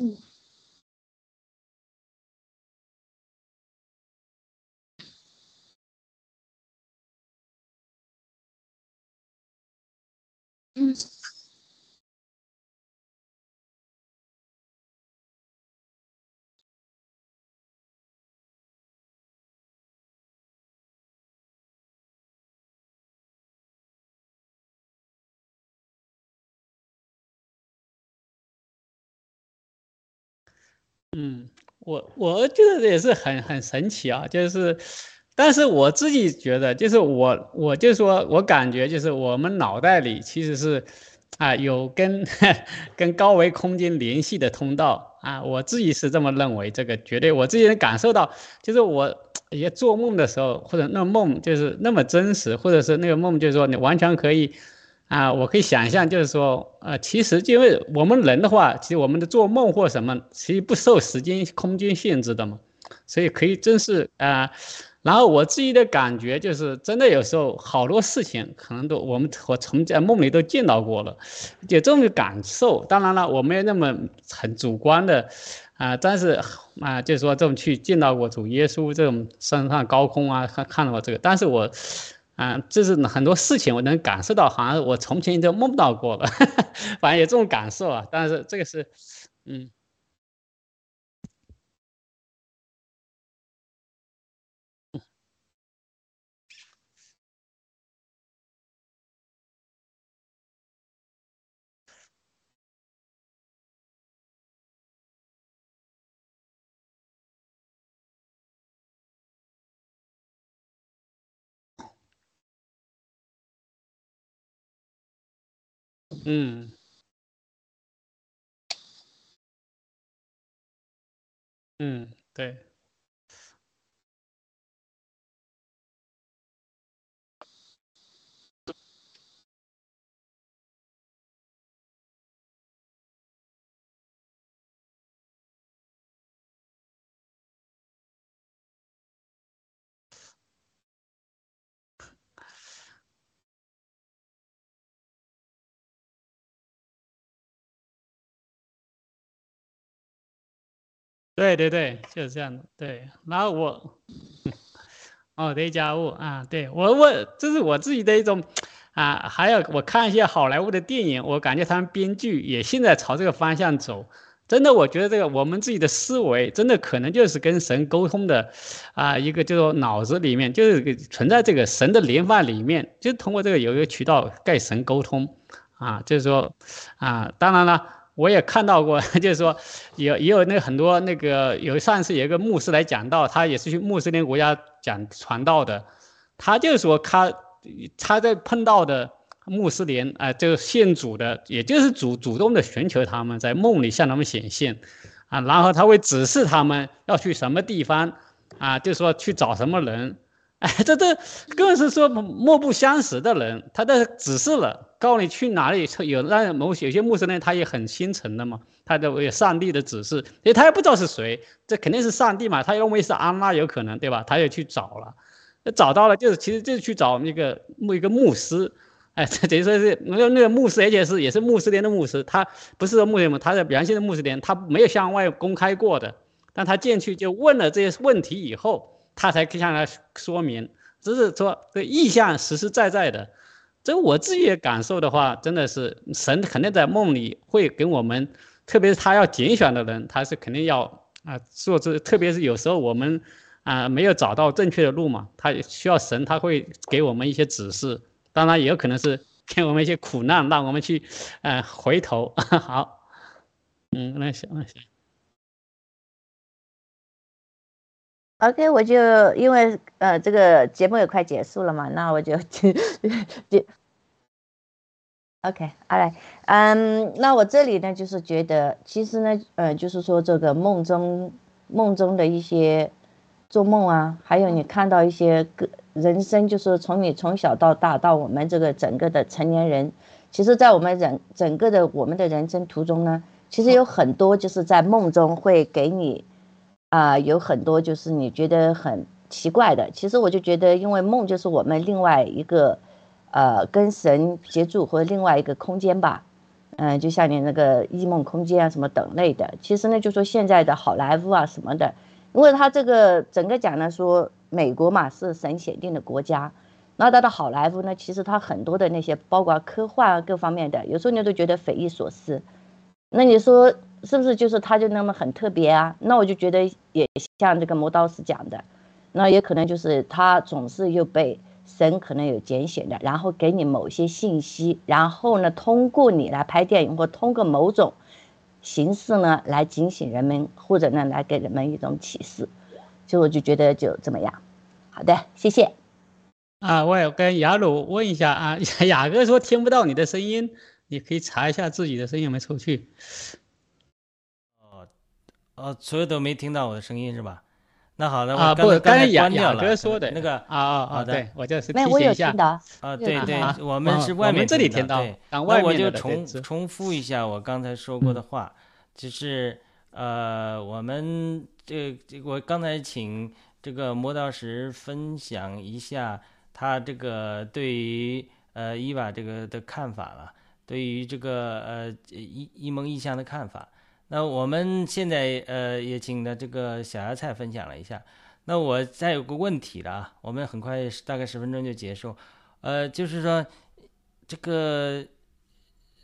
嗯。嗯，我我觉得也是很很神奇啊，就是，但是我自己觉得，就是我我就说我感觉就是我们脑袋里其实是，啊，有跟 跟高维空间联系的通道啊，我自己是这么认为，这个绝对我自己能感受到，就是我也做梦的时候，或者那梦就是那么真实，或者是那个梦就是说你完全可以。啊，我可以想象，就是说，呃，其实因为我们人的话，其实我们的做梦或什么，其实不受时间、空间限制的嘛，所以可以真是啊。然后我自己的感觉就是，真的有时候好多事情可能都我们我从在梦里都见到过了，有这种感受。当然了，我没有那么很主观的啊，但是啊，就是说这种去见到过主耶稣这种升上高空啊，看看到过这个，但是我。啊，就是很多事情我能感受到，好像我从前都梦到过了，反正有这种感受啊。但是这个是，嗯，嗯，嗯，对。对对对，就是这样的。对，然后我，哦，对，家务啊，对我我这是我自己的一种，啊，还有我看一些好莱坞的电影，我感觉他们编剧也现在朝这个方向走。真的，我觉得这个我们自己的思维，真的可能就是跟神沟通的，啊，一个就是脑子里面就是存在这个神的连范里面，就通过这个有一个渠道跟神沟通，啊，就是说，啊，当然了。我也看到过，就是说，有也有那很多那个有上次有一个牧师来讲道，他也是去穆斯林国家讲传道的，他就说他他在碰到的穆斯林啊，这个信主的，也就是主主动的寻求他们，在梦里向他们显现，啊，然后他会指示他们要去什么地方，啊，就是说去找什么人，哎，这这更是说莫不相识的人，他的指示了，告诉你去哪里。有那某有些牧师呢，他也很心诚的嘛，他的有上帝的指示，因为他也不知道是谁，这肯定是上帝嘛，他认为是安娜有可能，对吧？他也去找了，找到了，就是其实就是去找那个牧一个牧师，哎，等于说是那那个牧师，而且是也是穆斯林的牧师，他不是说牧师嘛，他的原先的穆斯林，他没有向外公开过的，但他进去就问了这些问题以后。他才向他说明，只是说这意象实实在在的，这我自己的感受的话，真的是神肯定在梦里会给我们，特别是他要拣选的人，他是肯定要啊做这，特别是有时候我们啊没有找到正确的路嘛，他需要神，他会给我们一些指示，当然也有可能是 给我们一些苦难，让我们去呃回头。好，嗯，那行那行。OK，我就因为呃这个节目也快结束了嘛，那我就就 OK，好嘞，嗯，那我这里呢就是觉得，其实呢，呃，就是说这个梦中梦中的一些做梦啊，还有你看到一些个人生，就是从你从小到大到我们这个整个的成年人，其实，在我们人整个的我们的人生途中呢，其实有很多就是在梦中会给你。啊，有很多就是你觉得很奇怪的。其实我就觉得，因为梦就是我们另外一个，呃，跟神接触或另外一个空间吧。嗯，就像你那个异梦空间啊什么等类的。其实呢，就说现在的好莱坞啊什么的，因为它这个整个讲呢说美国嘛是神选定的国家，那它的好莱坞呢，其实它很多的那些包括科幻各方面的，有时候你都觉得匪夷所思。那你说？是不是就是他就那么很特别啊？那我就觉得也像这个磨刀石讲的，那也可能就是他总是又被神可能有拣选的，然后给你某些信息，然后呢通过你来拍电影或通过某种形式呢来警醒人们，或者呢来给人们一种启示。所以我就觉得就怎么样。好的，谢谢。啊，我也跟雅鲁问一下啊，雅哥说听不到你的声音，你可以查一下自己的声音有没有出去。哦，所有都没听到我的声音是吧？那好的，啊不，刚才雅雅哥说的那个啊啊啊，对我就是没有，我有听到。啊，对对，我们是外面这里听到，那我就重重复一下我刚才说过的话，就是呃，我们这这我刚才请这个磨刀石分享一下他这个对于呃伊娃这个的看法了，对于这个呃一一蒙意象的看法。那我们现在呃也请的这个小芽菜分享了一下。那我再有个问题了啊，我们很快大概十分钟就结束。呃，就是说这个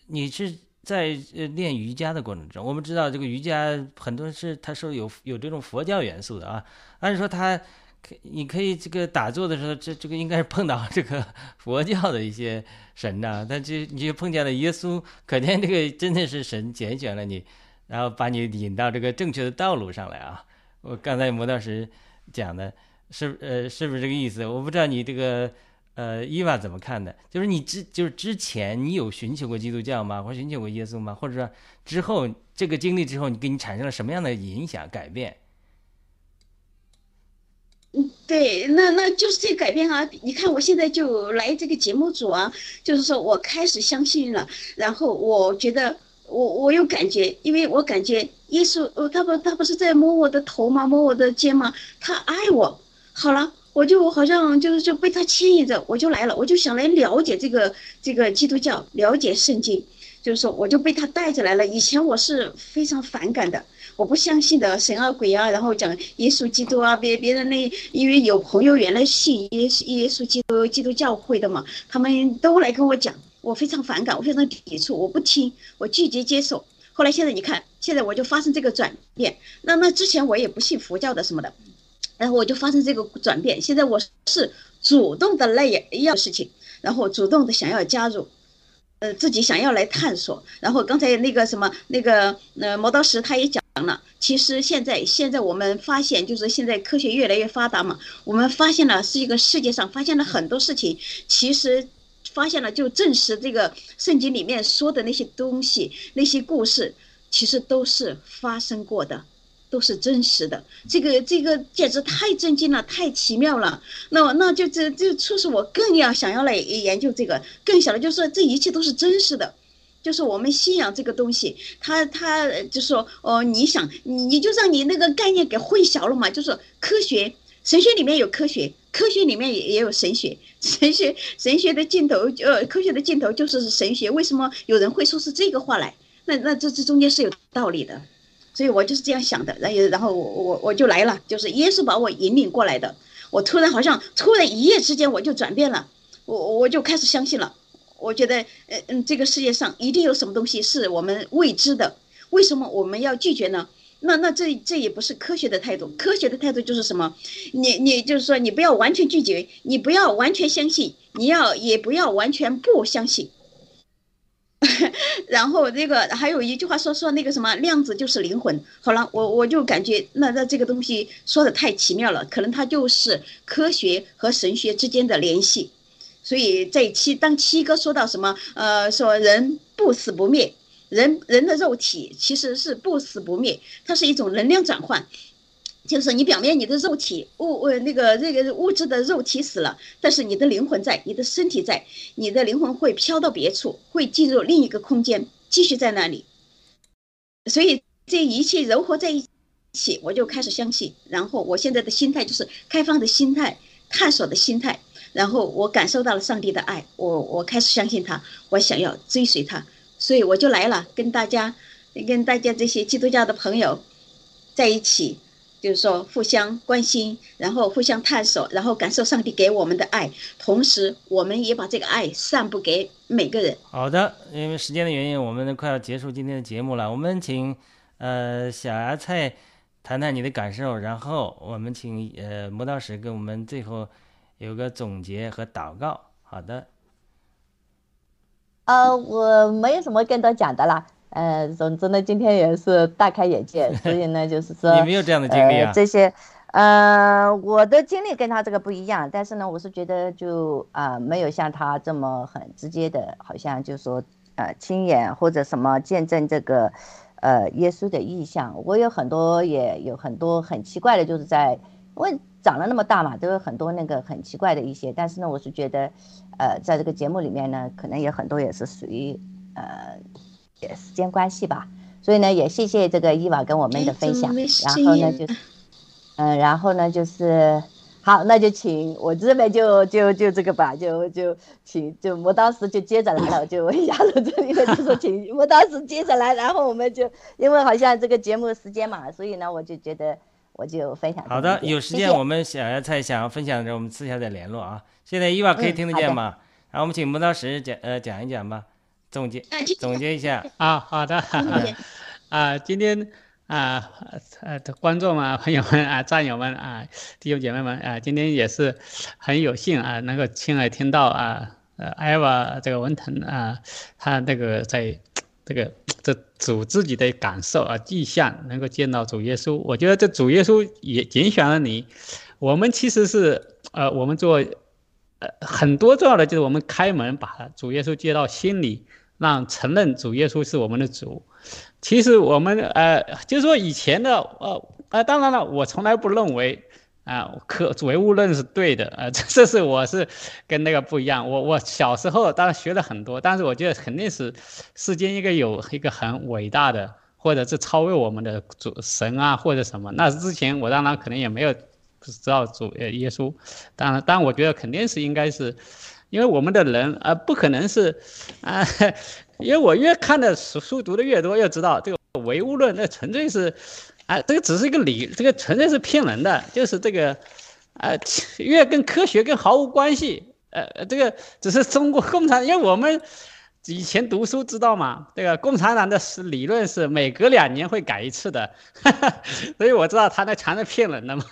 你是在练瑜伽的过程中，我们知道这个瑜伽很多是他说有有这种佛教元素的啊。按说他可你可以这个打坐的时候，这这个应该是碰到这个佛教的一些神呐，但这你就碰见了耶稣，可见这个真的是神拣选了你。然后把你引到这个正确的道路上来啊！我刚才磨刀石讲的是呃是不是这个意思？我不知道你这个呃伊娃怎么看的？就是你之就是之前你有寻求过基督教吗？或寻求过耶稣吗？或者说之后这个经历之后，你给你产生了什么样的影响改变？对，那那就是这改变啊！你看我现在就来这个节目组啊，就是说我开始相信了，然后我觉得。我我有感觉，因为我感觉耶稣，呃，他不他不是在摸我的头吗？摸我的肩吗？他爱我，好了，我就好像就是就被他牵引着，我就来了，我就想来了解这个这个基督教，了解圣经，就是说我就被他带着来了。以前我是非常反感的，我不相信的神啊鬼啊，然后讲耶稣基督啊，别别人那因为有朋友原来信耶耶稣基督基督教会的嘛，他们都来跟我讲。我非常反感，我非常抵触，我不听，我拒绝接受。后来现在你看，现在我就发生这个转变。那那之前我也不信佛教的什么的，然后我就发生这个转变。现在我是主动的来要事情，然后主动的想要加入，呃，自己想要来探索。然后刚才那个什么那个呃磨刀石他也讲了，其实现在现在我们发现，就是现在科学越来越发达嘛，我们发现了是一个世界上发现了很多事情，其实。发现了，就证实这个圣经里面说的那些东西、那些故事，其实都是发生过的，都是真实的。这个这个简直太震惊了，太奇妙了。那那就这这促使我更要想要来研究这个，更想的就是这一切都是真实的。就是我们信仰这个东西，他他就说哦，你想你你就让你那个概念给混淆了嘛？就是科学神学里面有科学，科学里面也也有 神学，神学神学的尽头呃，科学的尽头就是神学。为什么有人会说出这个话来？那那这这中间是有道理的，所以我就是这样想的。然后然后我我我就来了，就是耶稣把我引领过来的。我突然好像突然一夜之间我就转变了，我我就开始相信了。我觉得，呃嗯，这个世界上一定有什么东西是我们未知的，为什么我们要拒绝呢？那那这这也不是科学的态度，科学的态度就是什么？你你就是说，你不要完全拒绝，你不要完全相信，你要也不要完全不相信。然后这个还有一句话说说那个什么量子就是灵魂。好了，我我就感觉那那这个东西说的太奇妙了，可能它就是科学和神学之间的联系。所以在七当七哥说到什么呃说人不死不灭，人人的肉体其实是不死不灭，它是一种能量转换，就是你表面你的肉体物呃那个这个物质的肉体死了，但是你的灵魂在，你的身体在，你的灵魂会飘到别处，会进入另一个空间，继续在那里。所以这一切糅合在一起，我就开始相信。然后我现在的心态就是开放的心态，探索的心态。然后我感受到了上帝的爱，我我开始相信他，我想要追随他，所以我就来了，跟大家，跟大家这些基督教的朋友在一起，就是说互相关心，然后互相探索，然后感受上帝给我们的爱，同时我们也把这个爱散布给每个人。好的，因为时间的原因，我们快要结束今天的节目了。我们请呃小芽菜谈谈你的感受，然后我们请呃磨刀石跟我们最后。有个总结和祷告，好的。呃，我没有什么更多讲的啦。呃，总之呢，今天也是大开眼界，所以呢，就是说 你没有这样的经历啊。这些，呃，我的经历跟他这个不一样，但是呢，我是觉得就啊，没有像他这么很直接的，好像就说呃亲眼或者什么见证这个呃耶稣的意象。我有很多也有很多很奇怪的，就是在问。长了那么大嘛，都有很多那个很奇怪的一些，但是呢，我是觉得，呃，在这个节目里面呢，可能有很多也是属于呃，时间关系吧，所以呢，也谢谢这个伊娃跟我们的分享，然后呢就，嗯，然后呢就是，好，那就请我这边就就就这个吧，就就请就我当时就接着来了，就亚龙这里呢就说请我当时接着来，然后我们就因为好像这个节目时间嘛，所以呢我就觉得。我就分享。好的，有时间我们想要再想要分享的时候，我们私下再联络啊。现在伊娃可以听得见吗？然后我们请磨刀石讲呃讲一讲吧，总结总结一下啊。好的，啊，今天啊呃观众啊朋友们啊战友们啊弟兄姐妹们啊，今天也是很有幸啊能够亲耳听到啊呃艾娃这个文腾啊他那个在。这个 这主自己的感受啊，迹象能够见到主耶稣，我觉得这主耶稣也拣选了你。我们其实是呃，我们做呃很多重要的就是我们开门把主耶稣接到心里，让承认主耶稣是我们的主。其实我们呃，就是说以前的呃呃，当然了，我从来不认为。啊，可唯物论是对的啊，这这是我是跟那个不一样。我我小时候当然学了很多，但是我觉得肯定是世间一个有一个很伟大的，或者是超越我们的主神啊，或者什么。那之前我当然可能也没有知道主呃耶稣，当然，但我觉得肯定是应该是，因为我们的人啊不可能是啊，因为我越看的书书读的越多，越知道这个唯物论那纯粹是。啊，这个只是一个理，这个纯粹是骗人的，就是这个，啊，越跟科学跟毫无关系，呃，这个只是中国共产，因为我们以前读书知道嘛，这个共产党的是理论是每隔两年会改一次的，所以我知道他那全是骗人的嘛，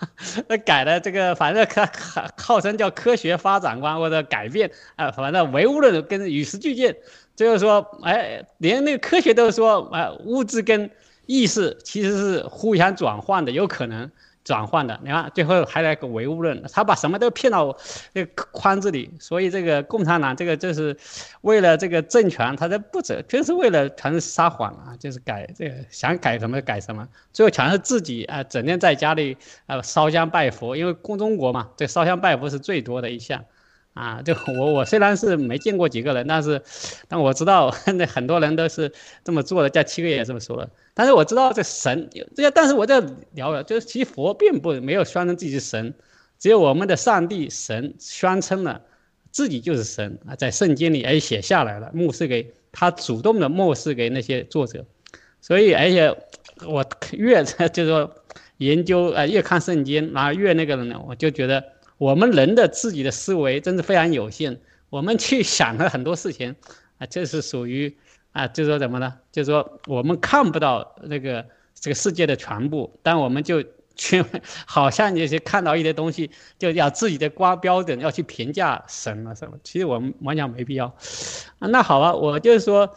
那改的这个反正号号称叫科学发展观或者改变啊，反正唯物论跟与时俱进，就是说，哎，连那个科学都说啊，物质跟意识其实是互相转换的，有可能转换的。你看最后还来个唯物论，他把什么都骗到这个框子里，所以这个共产党这个就是为了这个政权，他在不走，就是为了全是撒谎啊，就是改这个想改什么改什么，最后全是自己啊，整天在家里啊烧香拜佛，因为共中国嘛，这烧香拜佛是最多的一项。啊，就我我虽然是没见过几个人，但是，但我知道那很多人都是这么做的。叫七个也这么说了，但是我知道这神这些，但是我在聊了，就是其实佛并不没有宣称自己是神，只有我们的上帝神宣称了自己就是神啊，在圣经里也写下来了，牧师给他主动的漠视给那些作者，所以而且我越 就是说研究啊越看圣经，然后越那个呢，我就觉得。我们人的自己的思维真是非常有限，我们去想了很多事情，啊，这是属于啊，就是说怎么呢？就是说我们看不到那个这个世界的全部，但我们就去 好像那些看到一些东西，就要自己的光标准要去评价神了什么？其实我们完全没必要。那好吧，我就是说，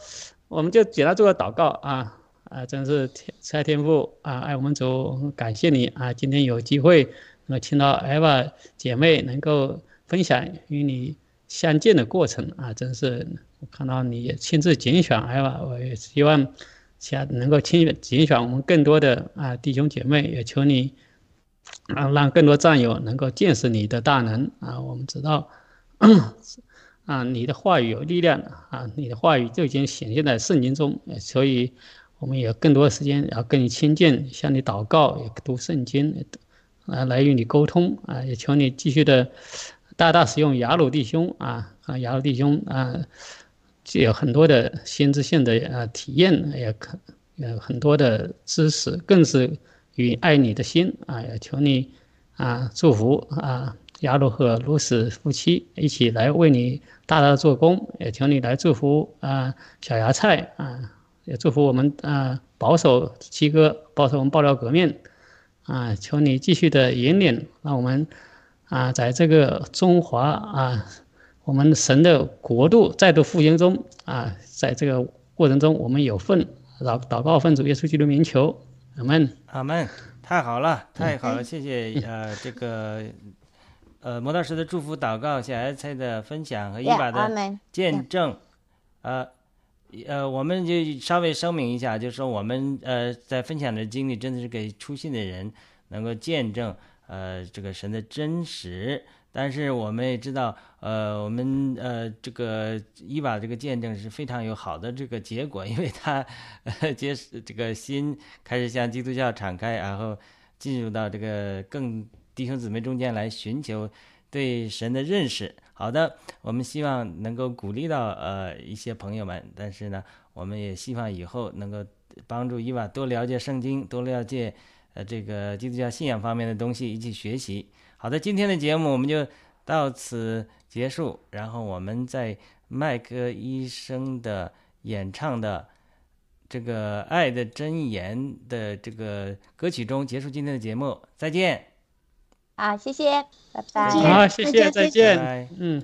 我们就简单做个祷告啊啊，真是天慈爱天父啊，爱我们主，感谢你啊，今天有机会。那听到艾娃姐妹能够分享与你相见的过程啊，真是我看到你也亲自拣选艾娃，我也希望下能够亲拣选我们更多的啊弟兄姐妹，也求你啊让更多战友能够见识你的大能啊。我们知道啊你的话语有力量啊，你的话语就已经显现在圣经中，所以我们有更多的时间要跟你亲近，向你祷告，也读圣经。啊，来与你沟通啊，也求你继续的大大使用雅鲁弟兄啊，啊，雅鲁弟兄啊，就有很多的先知性的啊体验，也可有很多的知识，更是与爱你的心啊，也求你啊祝福啊，雅鲁和卢斯夫妻一起来为你大大的做工，也求你来祝福啊小芽菜啊，也祝福我们啊保守七哥，保守我们爆料革命。啊，求你继续的引领，让我们啊，在这个中华啊，我们神的国度再度复兴中啊，在这个过程中我们有份，祷祷告奉主耶稣基督名求，阿门，阿门，太好了，太好了，谢谢呃这个呃魔道师的祝福祷告，小艾菜的分享和伊娃的见证，呃。呃，我们就稍微声明一下，就是说我们呃在分享的经历，真的是给初信的人能够见证呃这个神的真实。但是我们也知道，呃，我们呃这个伊娃这个见证是非常有好的这个结果，因为他 接这个心开始向基督教敞开，然后进入到这个更弟兄姊妹中间来寻求对神的认识。好的，我们希望能够鼓励到呃一些朋友们，但是呢，我们也希望以后能够帮助伊娃多了解圣经，多了解呃这个基督教信仰方面的东西，一起学习。好的，今天的节目我们就到此结束，然后我们在麦克医生的演唱的这个《爱的箴言》的这个歌曲中结束今天的节目，再见。好，谢谢，拜拜。好，谢谢，再见。嗯。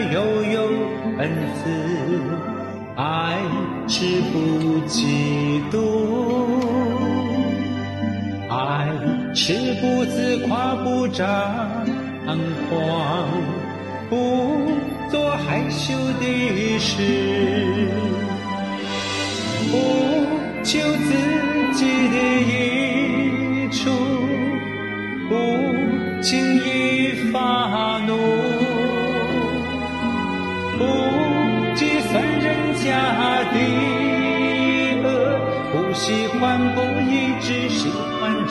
忍耐，又有恩慈；爱是不嫉妒，爱是不自夸，不张狂，不做害羞的事，